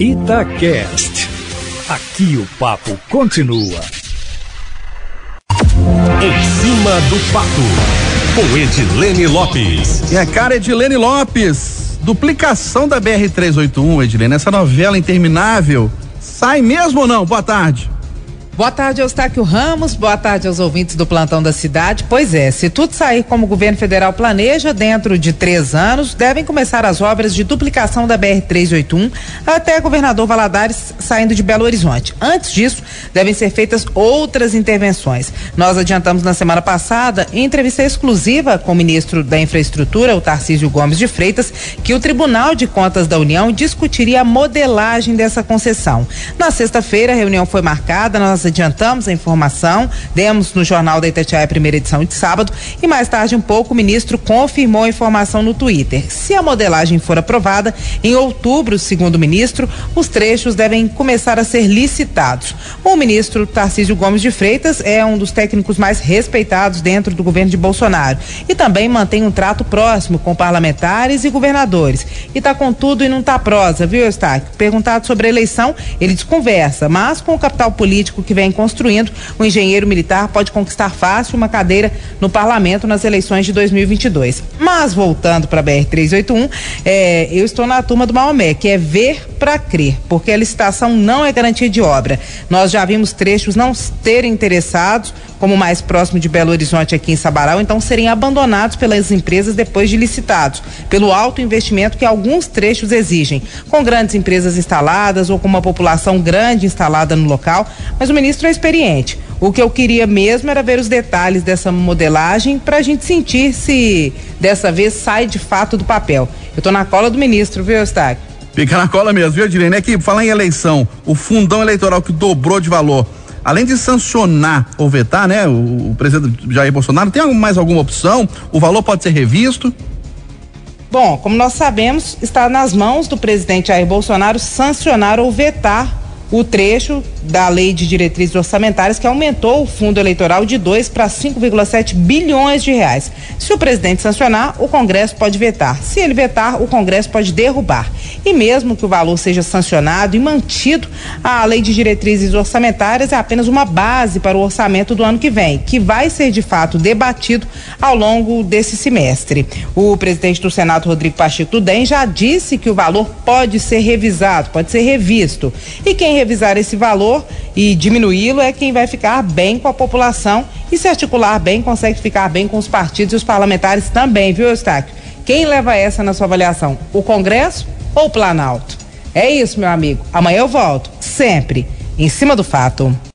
Itacast. Aqui o papo continua. Em cima do papo, com Edilene Lopes. E a cara Edilene Lopes. Duplicação da BR-381, Edilene. Essa novela interminável. Sai mesmo ou não? Boa tarde. Boa tarde, Eustáquio Ramos. Boa tarde aos ouvintes do plantão da cidade. Pois é, se tudo sair como o governo federal planeja, dentro de três anos, devem começar as obras de duplicação da BR-381 até Governador Valadares saindo de Belo Horizonte. Antes disso, devem ser feitas outras intervenções. Nós adiantamos na semana passada, em entrevista exclusiva com o ministro da Infraestrutura, o Tarcísio Gomes de Freitas, que o Tribunal de Contas da União discutiria a modelagem dessa concessão. Na sexta-feira, a reunião foi marcada, nós adiantamos a informação, demos no Jornal da Itatiaia, primeira edição de sábado, e mais tarde um pouco o ministro confirmou a informação no Twitter. Se a modelagem for aprovada, em outubro, segundo o ministro, os trechos devem começar a ser licitados. O ministro Tarcísio Gomes de Freitas é um dos técnicos mais respeitados dentro do governo de Bolsonaro e também mantém um trato próximo com parlamentares e governadores. E tá com tudo e não tá prosa, viu, Eustáquio? Perguntado sobre a eleição, ele desconversa, mas com o capital político que vem construindo, o engenheiro militar pode conquistar fácil uma cadeira no parlamento nas eleições de 2022. Mas voltando para a BR-381, é, eu estou na turma do Maomé, que é ver para crer, porque a licitação não é garantia de obra. Nós já vimos trechos não terem interessados, como mais próximo de Belo Horizonte aqui em Sabará, então serem abandonados pelas empresas depois de licitados, pelo alto investimento que alguns trechos exigem, com grandes empresas instaladas ou com uma população grande instalada no local, mas o ministro é experiente. O que eu queria mesmo era ver os detalhes dessa modelagem para a gente sentir se dessa vez sai de fato do papel. Eu estou na cola do ministro, viu, Eustáquio? Fica na cola mesmo, viu, Direne? É que falar em eleição, o fundão eleitoral que dobrou de valor, além de sancionar ou vetar, né, o, o presidente Jair Bolsonaro, tem mais alguma opção? O valor pode ser revisto? Bom, como nós sabemos, está nas mãos do presidente Jair Bolsonaro sancionar ou vetar o trecho da lei de diretrizes orçamentárias que aumentou o fundo eleitoral de 2 para 5,7 bilhões de reais. Se o presidente sancionar, o Congresso pode vetar. Se ele vetar, o Congresso pode derrubar. E mesmo que o valor seja sancionado e mantido, a lei de diretrizes orçamentárias é apenas uma base para o orçamento do ano que vem, que vai ser de fato debatido ao longo desse semestre. O presidente do Senado, Rodrigo Pacheco do já disse que o valor pode ser revisado, pode ser revisto. E quem revisar esse valor e diminuí-lo é quem vai ficar bem com a população e se articular bem, consegue ficar bem com os partidos e os parlamentares também, viu, Eustáquio? Quem leva essa na sua avaliação? O Congresso ou o Planalto? É isso, meu amigo. Amanhã eu volto, sempre em cima do fato.